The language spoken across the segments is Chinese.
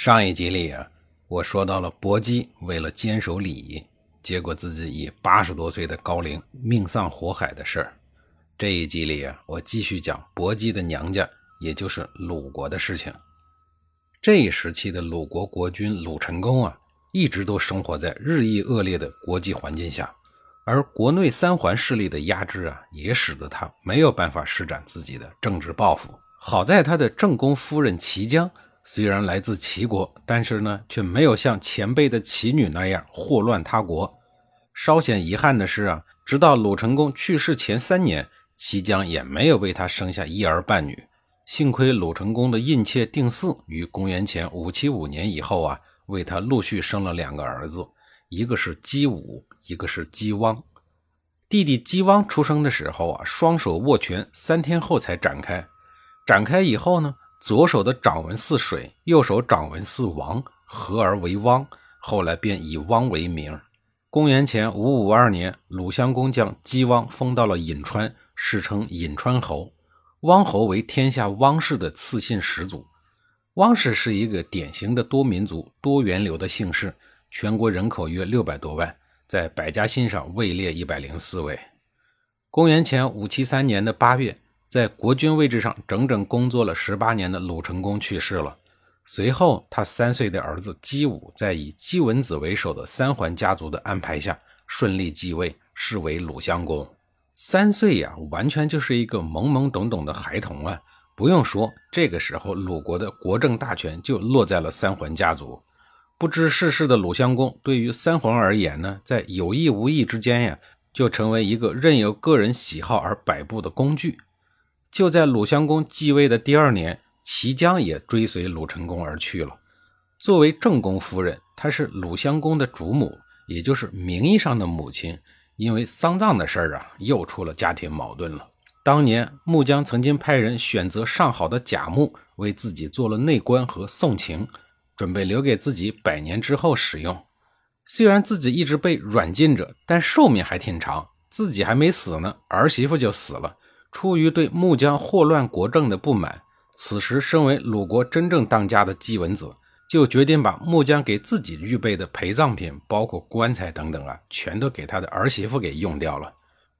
上一集里啊，我说到了薄姬为了坚守礼仪，结果自己以八十多岁的高龄命丧火海的事儿。这一集里啊，我继续讲薄姬的娘家，也就是鲁国的事情。这一时期的鲁国国君鲁成公啊，一直都生活在日益恶劣的国际环境下，而国内三环势力的压制啊，也使得他没有办法施展自己的政治抱负。好在他的正宫夫人齐姜。虽然来自齐国，但是呢，却没有像前辈的齐女那样祸乱他国。稍显遗憾的是啊，直到鲁成公去世前三年，齐姜也没有为他生下一儿半女。幸亏鲁成公的印妾定嗣于公元前五七五年以后啊，为他陆续生了两个儿子，一个是姬武，一个是姬汪。弟弟姬汪出生的时候啊，双手握拳，三天后才展开。展开以后呢？左手的掌纹似水，右手掌纹似王，合而为汪。后来便以汪为名。公元前五五二年，鲁襄公将姬汪封到了颍川，世称颍川侯。汪侯为天下汪氏的赐姓始祖。汪氏是一个典型的多民族、多源流的姓氏，全国人口约六百多万，在百家姓上位列一百零四位。公元前五七三年的八月。在国君位置上整整工作了十八年的鲁成公去世了。随后，他三岁的儿子姬武在以姬文子为首的三桓家族的安排下顺利继位，是为鲁襄公。三岁呀，完全就是一个懵懵懂懂的孩童啊！不用说，这个时候鲁国的国政大权就落在了三桓家族。不知世事的鲁襄公对于三桓而言呢，在有意无意之间呀，就成为一个任由个人喜好而摆布的工具。就在鲁襄公继位的第二年，齐姜也追随鲁成公而去了。作为正宫夫人，她是鲁襄公的主母，也就是名义上的母亲。因为丧葬的事儿啊，又出了家庭矛盾了。当年穆姜曾经派人选择上好的甲木，为自己做了内棺和送情，准备留给自己百年之后使用。虽然自己一直被软禁着，但寿命还挺长，自己还没死呢，儿媳妇就死了。出于对穆姜祸乱国政的不满，此时身为鲁国真正当家的姬文子就决定把穆姜给自己预备的陪葬品，包括棺材等等啊，全都给他的儿媳妇给用掉了。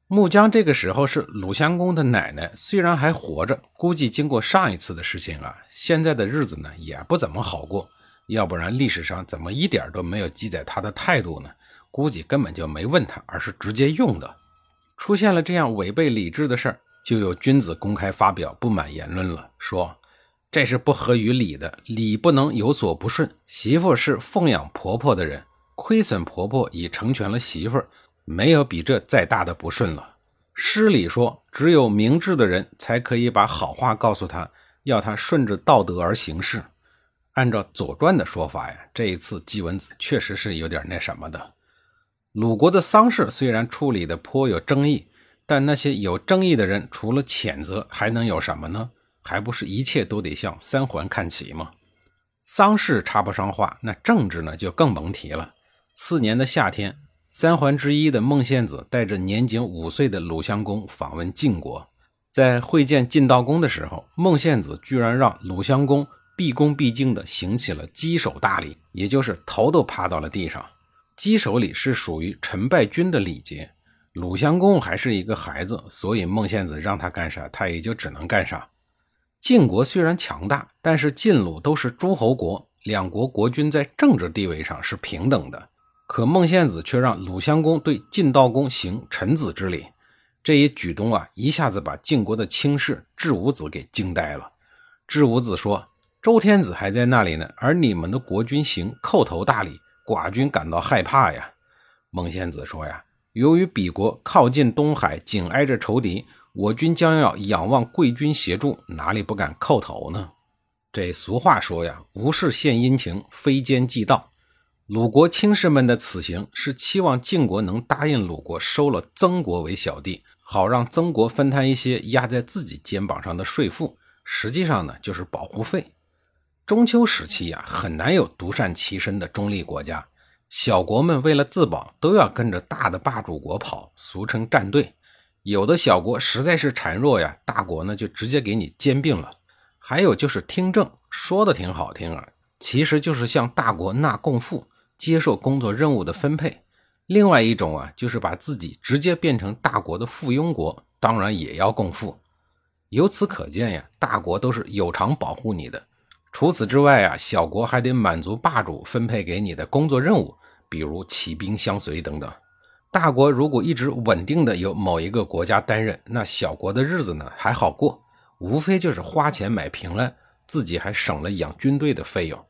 穆姜这个时候是鲁襄公的奶奶，虽然还活着，估计经过上一次的事情啊，现在的日子呢也不怎么好过。要不然历史上怎么一点都没有记载他的态度呢？估计根本就没问他，而是直接用的。出现了这样违背礼制的事儿。就有君子公开发表不满言论了，说这是不合于礼的，礼不能有所不顺。媳妇是奉养婆婆的人，亏损婆婆已成全了媳妇，没有比这再大的不顺了。诗里说，只有明智的人才可以把好话告诉他，要他顺着道德而行事。按照《左传》的说法呀，这一次季文子确实是有点那什么的。鲁国的丧事虽然处理的颇有争议。但那些有争议的人，除了谴责，还能有什么呢？还不是一切都得向三环看齐吗？丧事插不上话，那政治呢就更甭提了。次年的夏天，三环之一的孟献子带着年仅五岁的鲁襄公访问晋国，在会见晋悼公的时候，孟献子居然让鲁襄公毕恭毕敬地行起了稽首大礼，也就是头都趴到了地上。稽首礼是属于陈拜君的礼节。鲁襄公还是一个孩子，所以孟献子让他干啥，他也就只能干啥。晋国虽然强大，但是晋鲁都是诸侯国，两国国君在政治地位上是平等的。可孟献子却让鲁襄公对晋悼公行臣子之礼，这一举动啊，一下子把晋国的卿士智武子给惊呆了。智武子说：“周天子还在那里呢，而你们的国君行叩头大礼，寡君感到害怕呀。”孟献子说：“呀。”由于彼国靠近东海，紧挨着仇敌，我军将要仰望贵军协助，哪里不敢叩头呢？这俗话说呀，无事献殷勤，非奸即盗。鲁国卿士们的此行是期望晋国能答应鲁国收了曾国为小弟，好让曾国分摊一些压在自己肩膀上的税赋。实际上呢，就是保护费。中秋时期呀，很难有独善其身的中立国家，小国们为了自保，都要跟着大的霸主国跑，俗称站队。有的小国实在是孱弱呀，大国呢就直接给你兼并了。还有就是听政，说的挺好听啊，其实就是向大国纳贡赋，接受工作任务的分配。另外一种啊，就是把自己直接变成大国的附庸国，当然也要贡赋。由此可见呀，大国都是有偿保护你的。除此之外啊，小国还得满足霸主分配给你的工作任务，比如起兵相随等等。大国如果一直稳定的由某一个国家担任，那小国的日子呢还好过，无非就是花钱买平安，自己还省了养军队的费用。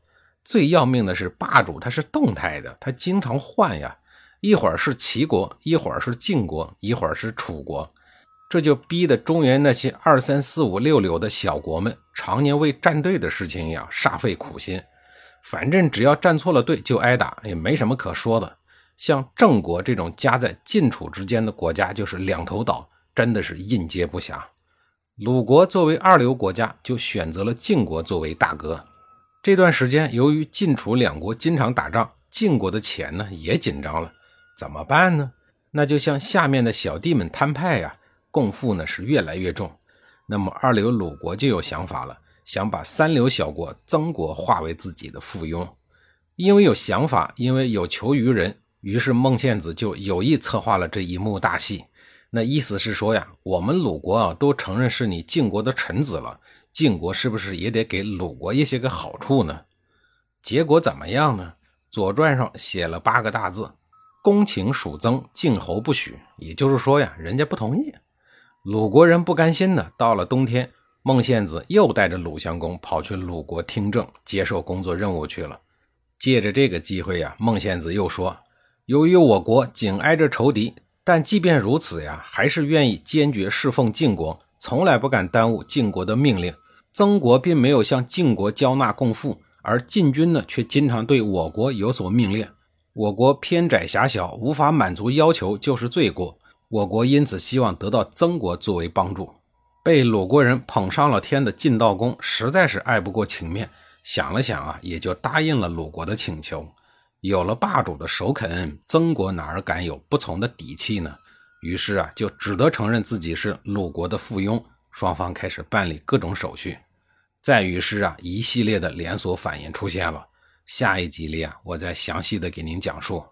最要命的是霸主他是动态的，他经常换呀，一会儿是齐国，一会儿是晋国，一会儿是楚国，这就逼得中原那些二三四五六流的小国们，常年为站队的事情呀煞费苦心。反正只要站错了队就挨打，也没什么可说的。像郑国这种夹在晋楚之间的国家，就是两头倒，真的是应接不暇。鲁国作为二流国家，就选择了晋国作为大哥。这段时间，由于晋楚两国经常打仗，晋国的钱呢也紧张了，怎么办呢？那就向下面的小弟们摊派呀，共赋呢是越来越重。那么二流鲁国就有想法了，想把三流小国曾国化为自己的附庸。因为有想法，因为有求于人。于是孟献子就有意策划了这一幕大戏，那意思是说呀，我们鲁国啊都承认是你晋国的臣子了，晋国是不是也得给鲁国一些个好处呢？结果怎么样呢？《左传》上写了八个大字：“公请属曾，晋侯不许。”也就是说呀，人家不同意。鲁国人不甘心呢，到了冬天，孟献子又带着鲁襄公跑去鲁国听政，接受工作任务去了。借着这个机会呀，孟献子又说。由于我国紧挨着仇敌，但即便如此呀，还是愿意坚决侍奉晋国，从来不敢耽误晋国的命令。曾国并没有向晋国交纳贡赋，而晋军呢，却经常对我国有所命令。我国偏窄狭小，无法满足要求，就是罪过。我国因此希望得到曾国作为帮助。被鲁国人捧上了天的晋悼公实在是爱不过情面，想了想啊，也就答应了鲁国的请求。有了霸主的首肯，曾国哪儿敢有不从的底气呢？于是啊，就只得承认自己是鲁国的附庸。双方开始办理各种手续。再于是啊，一系列的连锁反应出现了。下一集里啊，我再详细的给您讲述。